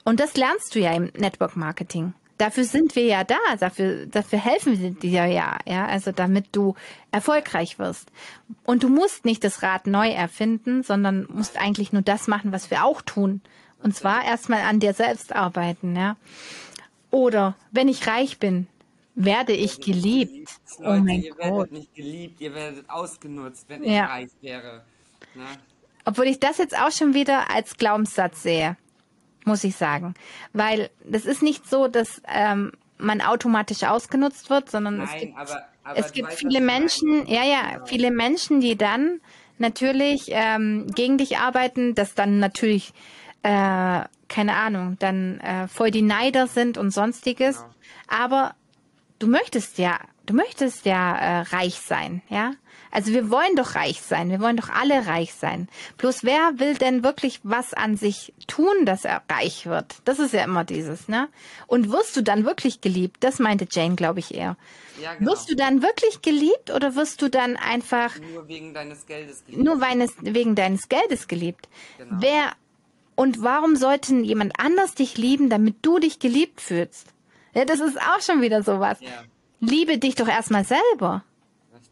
Und das lernst du ja im Network Marketing. Dafür sind wir ja da, dafür, dafür helfen wir dir ja, ja, also damit du erfolgreich wirst. Und du musst nicht das Rad neu erfinden, sondern musst eigentlich nur das machen, was wir auch tun. Und zwar erstmal an dir selbst arbeiten, ja. Oder wenn ich reich bin, werde ich geliebt.
Leute, oh mein ihr Gott. werdet nicht geliebt, ihr werdet ausgenutzt, wenn ja. ich reich wäre. Na?
Obwohl ich das jetzt auch schon wieder als Glaubenssatz sehe, muss ich sagen. Weil das ist nicht so, dass ähm, man automatisch ausgenutzt wird, sondern Nein, es gibt, aber, aber es gibt weißt, viele Menschen, ja, ja, genau. viele Menschen, die dann natürlich ähm, gegen dich arbeiten, das dann natürlich, äh, keine Ahnung, dann äh, voll die Neider sind und sonstiges. Genau. Aber du möchtest ja, du möchtest ja äh, reich sein, ja. Also wir wollen doch reich sein, wir wollen doch alle reich sein. Bloß wer will denn wirklich was an sich tun, dass er reich wird? Das ist ja immer dieses, ne? Und wirst du dann wirklich geliebt? Das meinte Jane, glaube ich eher. Ja, genau. Wirst du dann wirklich geliebt oder wirst du dann einfach
nur wegen deines Geldes geliebt?
Nur wegen deines Geldes geliebt. Genau. Wer und warum sollten jemand anders dich lieben, damit du dich geliebt fühlst? Ja, das ist auch schon wieder sowas. Ja. Liebe dich doch erstmal selber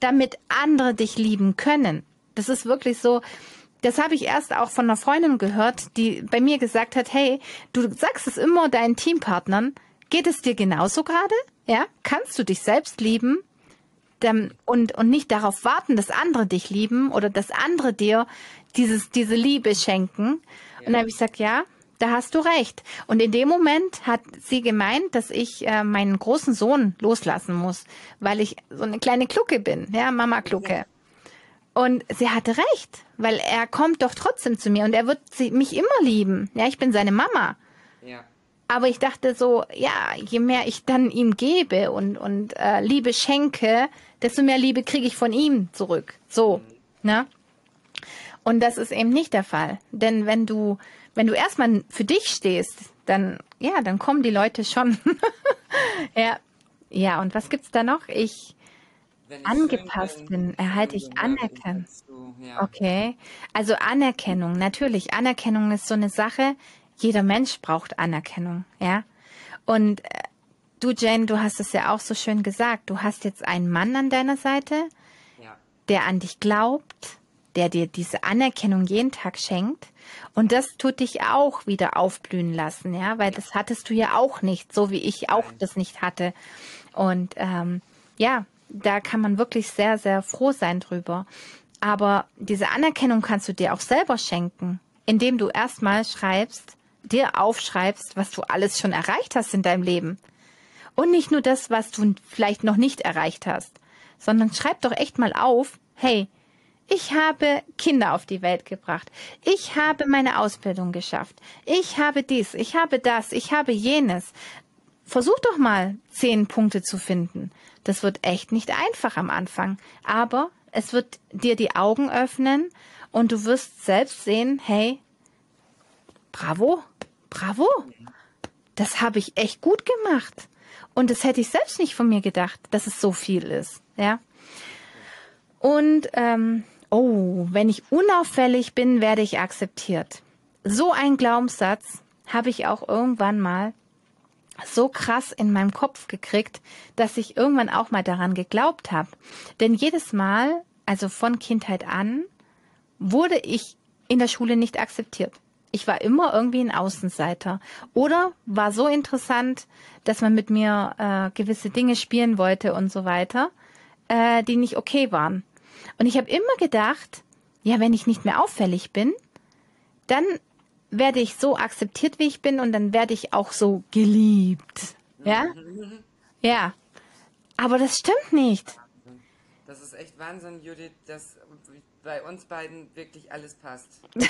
damit andere dich lieben können. Das ist wirklich so. Das habe ich erst auch von einer Freundin gehört, die bei mir gesagt hat, hey, du sagst es immer deinen Teampartnern, geht es dir genauso gerade? Ja? Kannst du dich selbst lieben? Und, und nicht darauf warten, dass andere dich lieben oder dass andere dir dieses, diese Liebe schenken. Und dann habe ich gesagt, ja, da hast du recht. Und in dem Moment hat sie gemeint, dass ich äh, meinen großen Sohn loslassen muss, weil ich so eine kleine Klucke bin, ja, Mama Klucke. Und sie hatte recht, weil er kommt doch trotzdem zu mir und er wird sie, mich immer lieben. Ja, ich bin seine Mama. Ja. Aber ich dachte so, ja, je mehr ich dann ihm gebe und, und äh, Liebe schenke, desto mehr Liebe kriege ich von ihm zurück. So, mhm. ne? Und das ist eben nicht der Fall. Denn wenn du wenn du erstmal für dich stehst, dann, ja, dann kommen die Leute schon. ja. Ja, und was gibt's da noch? Ich, ich angepasst bin, bin, erhalte ich Anerkennung. Ja. Okay. Also Anerkennung, natürlich. Anerkennung ist so eine Sache. Jeder Mensch braucht Anerkennung, ja. Und äh, du, Jane, du hast es ja auch so schön gesagt. Du hast jetzt einen Mann an deiner Seite, ja. der an dich glaubt, der dir diese Anerkennung jeden Tag schenkt. Und das tut dich auch wieder aufblühen lassen, ja, weil das hattest du ja auch nicht, so wie ich auch das nicht hatte. Und ähm, ja, da kann man wirklich sehr, sehr froh sein drüber. Aber diese Anerkennung kannst du dir auch selber schenken, indem du erstmal schreibst, dir aufschreibst, was du alles schon erreicht hast in deinem Leben. Und nicht nur das, was du vielleicht noch nicht erreicht hast, sondern schreib doch echt mal auf, hey, ich habe Kinder auf die Welt gebracht. Ich habe meine Ausbildung geschafft. Ich habe dies, ich habe das, ich habe jenes. Versuch doch mal zehn Punkte zu finden. Das wird echt nicht einfach am Anfang, aber es wird dir die Augen öffnen und du wirst selbst sehen, hey, bravo, bravo, das habe ich echt gut gemacht. Und das hätte ich selbst nicht von mir gedacht, dass es so viel ist, ja. Und ähm, oh, wenn ich unauffällig bin, werde ich akzeptiert. So ein Glaubenssatz habe ich auch irgendwann mal so krass in meinem Kopf gekriegt, dass ich irgendwann auch mal daran geglaubt habe. Denn jedes Mal, also von Kindheit an, wurde ich in der Schule nicht akzeptiert. Ich war immer irgendwie ein Außenseiter oder war so interessant, dass man mit mir äh, gewisse Dinge spielen wollte und so weiter, äh, die nicht okay waren. Und ich habe immer gedacht, ja, wenn ich nicht mehr auffällig bin, dann werde ich so akzeptiert, wie ich bin und dann werde ich auch so geliebt. Ja? Ja. Aber das stimmt nicht.
Das ist echt Wahnsinn, Judith. Das, bei uns beiden wirklich alles passt.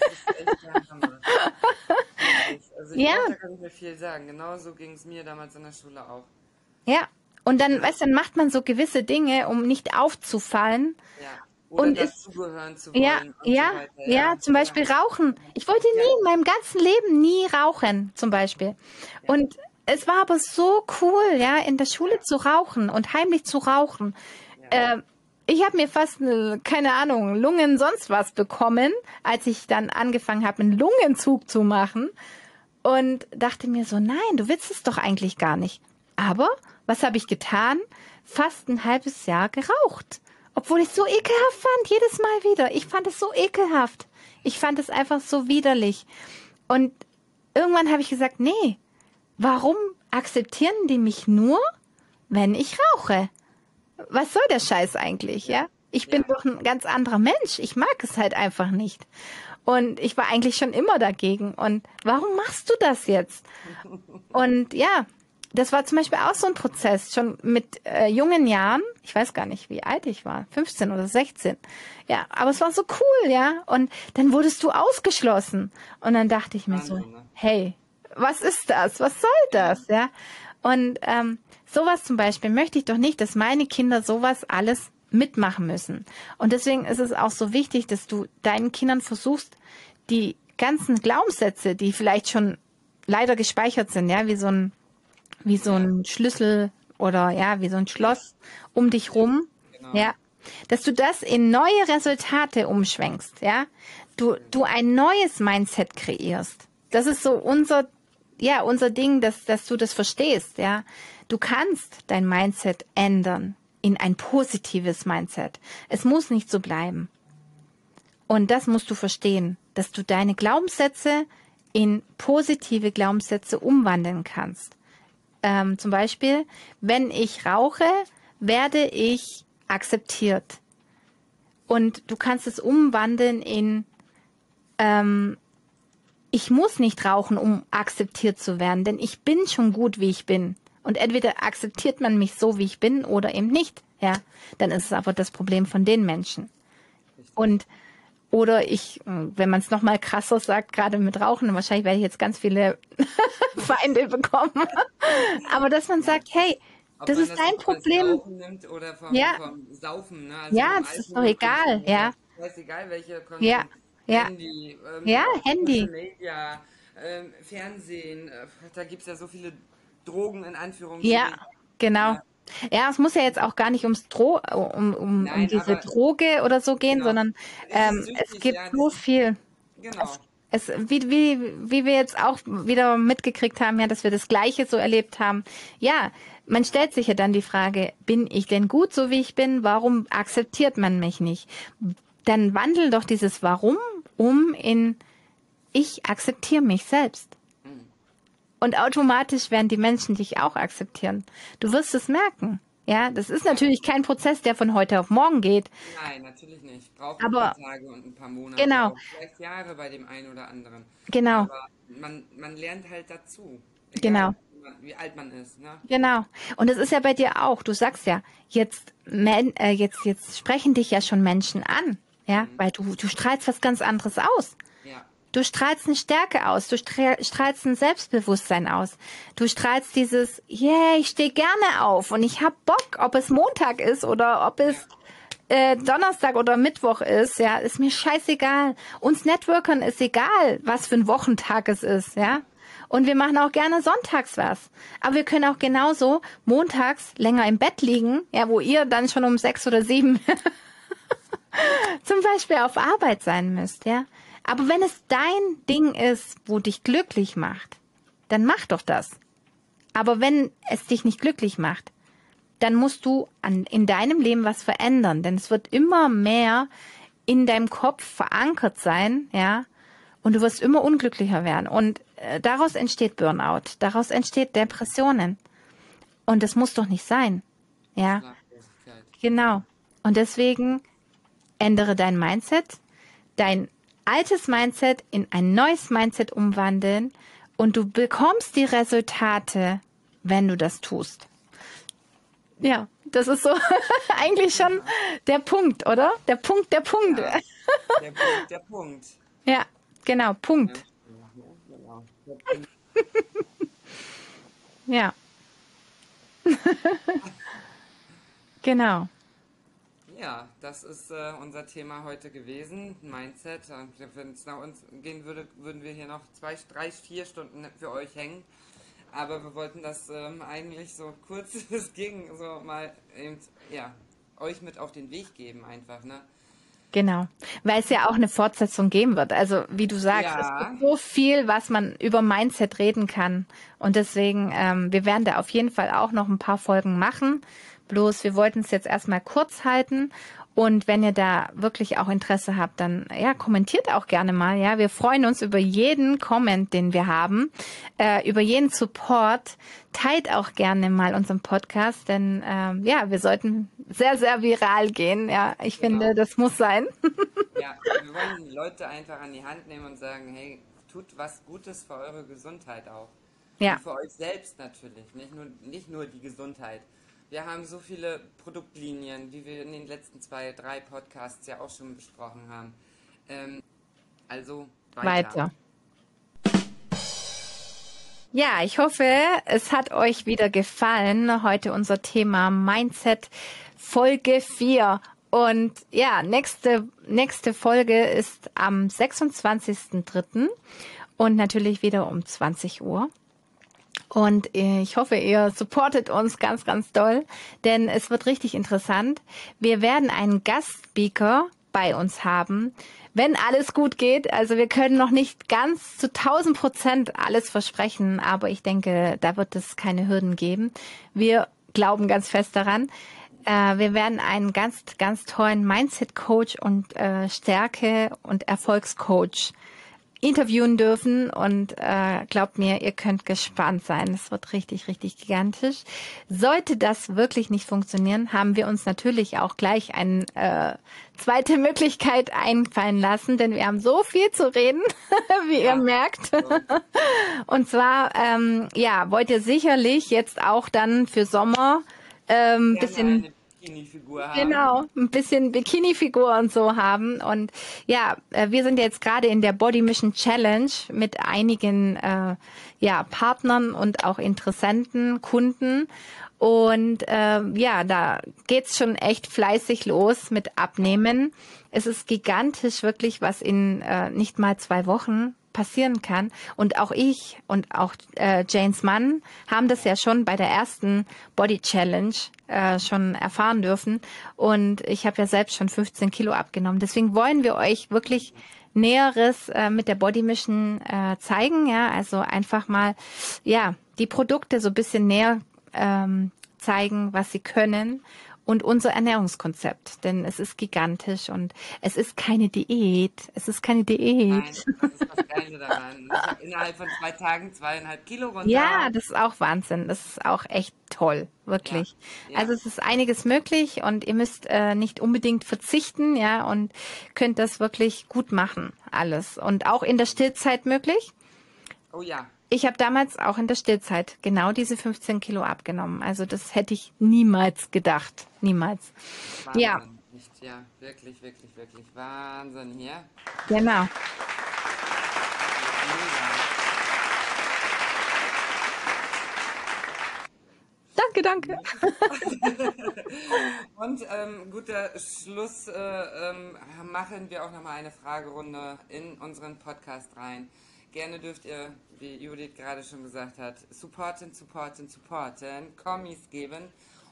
Das ist echt der Hammer. Also ich
Ja.
da kann ich mir viel sagen. Genauso ging es mir damals in der Schule auch.
Ja. Und dann, weißt du, dann macht man so gewisse Dinge, um nicht aufzufallen.
Ja. Oder
Und es-
dazugehören zu wollen.
Ja, ja,
so weiter.
ja, zum Beispiel rauchen. Ich wollte nie in meinem ganzen Leben nie rauchen, zum Beispiel. Und es war aber so cool, ja, in der Schule zu rauchen und heimlich zu rauchen. Ähm, ich habe mir fast, eine, keine Ahnung, Lungen sonst was bekommen, als ich dann angefangen habe, einen Lungenzug zu machen. Und dachte mir so, nein, du willst es doch eigentlich gar nicht. Aber was habe ich getan? Fast ein halbes Jahr geraucht. Obwohl ich so ekelhaft fand, jedes Mal wieder. Ich fand es so ekelhaft. Ich fand es einfach so widerlich. Und irgendwann habe ich gesagt, nee, warum akzeptieren die mich nur, wenn ich rauche? Was soll der Scheiß eigentlich, ja? Ich bin
Ja.
doch ein ganz anderer Mensch. Ich mag es halt einfach nicht. Und ich war eigentlich schon immer dagegen. Und warum machst du das jetzt? Und ja, das war zum Beispiel auch so ein Prozess, schon mit äh, jungen Jahren. Ich weiß gar nicht, wie alt ich war, 15 oder 16. Ja, aber es war so cool, ja. Und dann wurdest du ausgeschlossen. Und dann dachte ich mir so,
ne?
hey, was ist das? Was soll das, ja? Und ähm, sowas zum Beispiel möchte ich doch nicht, dass meine Kinder sowas alles mitmachen müssen. Und deswegen ist es auch so wichtig, dass du deinen Kindern versuchst, die ganzen Glaubenssätze, die vielleicht schon leider gespeichert sind, ja, wie so ein, wie so ein Schlüssel oder ja, wie so ein Schloss um dich rum,
Genau.
ja, dass du das in neue Resultate umschwenkst, ja, du, du ein neues Mindset kreierst. Das ist so unser, ja, unser Ding, dass, dass du das verstehst, ja. Du kannst dein Mindset ändern in ein positives Mindset. Es muss nicht so bleiben. Und das musst du verstehen, dass du deine Glaubenssätze in positive Glaubenssätze umwandeln kannst. Ähm, zum Beispiel, wenn ich rauche, werde ich akzeptiert. Und du kannst es umwandeln in, ähm, ich muss nicht rauchen, um akzeptiert zu werden, denn ich bin schon gut, wie ich bin. Und entweder akzeptiert man mich so, wie ich bin, oder eben nicht. Ja, dann ist es aber das Problem von den Menschen. Und oder ich, wenn man es noch mal krasser sagt, gerade mit Rauchen, wahrscheinlich werde ich jetzt ganz viele Feinde bekommen. Aber dass man sagt, hey,
Ob
das ist dein Problem.
Vom,
Ja.
vom Saufen. Ne? Also
Ja, das ist doch egal,
Konsum,
ja.
Konsum.
Ja, ja.
Handy, ähm,
Ja, Handy.
Media, ähm, Fernsehen. Äh, da gibt es ja so viele Drogen in Anführungszeichen.
Ja, genau. Ja, es muss ja jetzt auch gar nicht ums Dro um, um, um
Nein,
diese
aber-
Droge oder so gehen,
Genau.
sondern
Es
ähm,
süchtig,
es gibt
ja,
so viel.
Genau.
Es, wie, wie, wie wir jetzt auch wieder mitgekriegt haben, ja, dass wir das Gleiche so erlebt haben. Ja, man stellt sich ja dann die Frage, bin ich denn gut, so wie ich bin? Warum akzeptiert man mich nicht? Dann wandel doch dieses Warum um in ich akzeptiere mich selbst. Und automatisch werden die Menschen dich auch akzeptieren. Du wirst es merken. Ja, das ist natürlich kein Prozess, der von heute auf morgen geht.
Nein, natürlich nicht. Braucht
Aber-
ein paar Tage und ein paar Monate.
Genau.
Vielleicht Jahre bei dem einen oder anderen.
Genau.
Aber man, man lernt halt dazu. Egal,
Genau.
Wie, alt man ist. Ne?
Genau. Und es ist ja bei dir auch. Du sagst ja, jetzt, äh, jetzt, jetzt sprechen dich ja schon Menschen an. Ja, weil du, du strahlst was ganz anderes aus. Du strahlst eine Stärke aus, du stra- strahlst ein Selbstbewusstsein aus. Du strahlst dieses, yeah, ich stehe gerne auf und ich hab Bock, ob es Montag ist oder ob es äh, Donnerstag oder Mittwoch ist, ja, ist mir scheißegal. Uns Networkern ist egal, was für ein Wochentag es ist, ja. Und wir machen auch gerne sonntags was. Aber wir können auch genauso montags länger im Bett liegen, ja, wo ihr dann schon um sechs oder sieben zum Beispiel auf Arbeit sein müsst, ja. Aber wenn es dein Ding ist, wo dich glücklich macht, dann mach doch das. Aber wenn es dich nicht glücklich macht, dann musst du an, in deinem Leben was verändern, denn es wird immer mehr in deinem Kopf verankert sein, ja, und du wirst immer unglücklicher werden. Und äh, daraus entsteht Burnout, daraus entsteht Depressionen. Und das muss doch nicht sein, ja. Genau. Und deswegen ändere dein Mindset, dein altes Mindset in ein neues Mindset umwandeln und du bekommst die Resultate, wenn du das tust. Ja, das ist so eigentlich schon der Punkt, oder? Der Punkt, der Punkt.
Ja, der Punkt, der Punkt.
Ja, genau, Punkt. Ja. genau.
Ja, das ist äh, unser Thema heute gewesen, Mindset. Wenn es nach uns gehen würde, würden wir hier noch zwei, drei, vier Stunden für euch hängen. Aber wir wollten das ähm, eigentlich so kurz es ging, so mal eben, ja, euch mit auf den Weg geben einfach, ne?
Genau, weil es ja auch eine Fortsetzung geben wird. Also wie du sagst,
Ja.
es gibt so viel, was man über Mindset reden kann. Und deswegen, ähm, wir werden da auf jeden Fall auch noch ein paar Folgen machen. Bloß wir wollten es jetzt erstmal kurz halten. Und wenn ihr da wirklich auch Interesse habt, dann ja, kommentiert auch gerne mal. Ja, wir freuen uns über jeden Comment, den wir haben, äh, über jeden Support. Teilt auch gerne mal unseren Podcast, denn ähm, ja, wir sollten sehr, sehr viral gehen. Ja, ich
Genau.
finde, das muss sein.
Ja, wir wollen die Leute einfach an die Hand nehmen und sagen, hey, tut was Gutes für eure Gesundheit auch.
Ja.
Und für euch selbst natürlich, nicht nur, nicht nur die Gesundheit. Wir haben so viele Produktlinien, wie wir in den letzten zwei, drei Podcasts ja auch schon besprochen haben. Ähm, also weiter.
weiter. Ja, ich hoffe, es hat euch wieder gefallen. Heute unser Thema Mindset Folge 4. Und ja, nächste, nächste Folge ist am 26.03. und natürlich wieder um 20 Uhr. Und ich hoffe, ihr supportet uns ganz, ganz doll, denn es wird richtig interessant. Wir werden einen Gastspeaker bei uns haben, wenn alles gut geht. Also wir können noch nicht ganz zu 1000 Prozent alles versprechen, aber ich denke, da wird es keine Hürden geben. Wir glauben ganz fest daran. Äh, wir werden einen ganz, ganz tollen Mindset-Coach und äh, Stärke- und Erfolgscoach interviewen dürfen und äh, glaubt mir, ihr könnt gespannt sein. Es wird richtig, richtig gigantisch. Sollte das wirklich nicht funktionieren, haben wir uns natürlich auch gleich eine äh, zweite Möglichkeit einfallen lassen, denn wir haben so viel zu reden, wie ihr merkt. Und zwar, ähm, ja, wollt ihr sicherlich jetzt auch dann für Sommer ähm, bisschen
Bikini-Figur haben.
Genau, ein bisschen Bikini-Figur und so haben. Und ja, äh, wir sind jetzt gerade in der Body Mission Challenge mit einigen äh, ja, Partnern und auch Interessenten, Kunden. Und äh, ja, da geht's schon echt fleißig los mit Abnehmen. Es ist gigantisch wirklich, was in äh, nicht mal zwei Wochen passieren kann. Und auch ich und auch äh, Janes Mann haben das ja schon bei der ersten Body Challenge äh, schon erfahren dürfen. Und ich habe ja selbst schon 15 Kilo abgenommen. Deswegen wollen wir euch wirklich Näheres äh, mit der Body Mission äh, zeigen. Ja, also einfach mal ja die Produkte so ein bisschen näher ähm, zeigen, was sie können und unser Ernährungskonzept, denn es ist gigantisch und es ist keine Diät. Es ist keine Diät.
Nein, das ist das Geile daran. Ich habe innerhalb von zwei Tagen zweieinhalb Kilo runter.
Ja, das ist auch Wahnsinn. Das ist auch echt toll, wirklich.
Ja, ja.
Also es ist einiges möglich und ihr müsst äh, nicht unbedingt verzichten, ja, und könnt das wirklich gut machen, alles. Und auch in der Stillzeit möglich.
Oh ja.
Ich habe damals auch in der Stillzeit genau diese 15 Kilo abgenommen. Also das hätte ich niemals gedacht. Niemals.
Wahnsinn.
Ja.
Nicht, ja, wirklich, wirklich, wirklich Wahnsinn hier.
Genau.
Mega.
Danke, danke.
Und ähm, guter Schluss äh, ähm, machen wir auch nochmal eine Fragerunde in unseren Podcast rein. Gerne dürft ihr, wie Judith gerade schon gesagt hat, supporten, supporten, supporten, Kommis geben.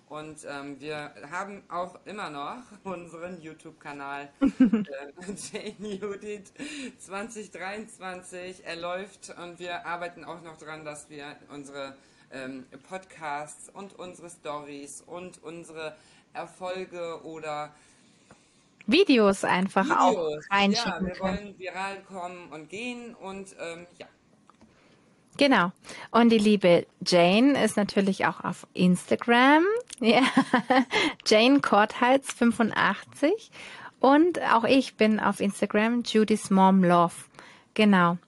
Und ähm, wir haben auch immer noch unseren YouTube-Kanal äh, Jane Judith 2023. Er läuft und wir arbeiten auch noch dran, dass wir unsere ähm, Podcasts und unsere Stories und unsere Erfolge oder
Videos einfach auch
Videos. Ja,
reinschicken
wir
können.
wollen viral kommen und gehen und ähm, ja.
Genau. Und die liebe Jane ist natürlich auch auf Instagram. Ja. Jane Korthals 85. Und auch ich bin auf Instagram Judy's Mom Love. Genau.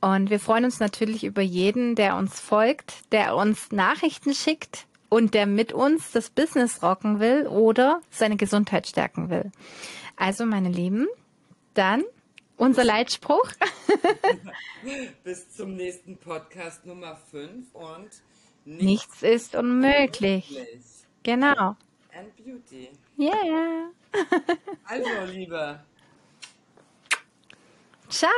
Und wir freuen uns natürlich über jeden, der uns folgt, der uns Nachrichten schickt und der mit uns das Business rocken will oder seine Gesundheit stärken will. Also, meine Lieben, dann unser Leitspruch.
Bis zum nächsten Podcast Nummer 5 und
nichts, nichts ist unmöglich. unmöglich. Genau.
And Beauty.
Yeah.
also, Liebe.
Ciao.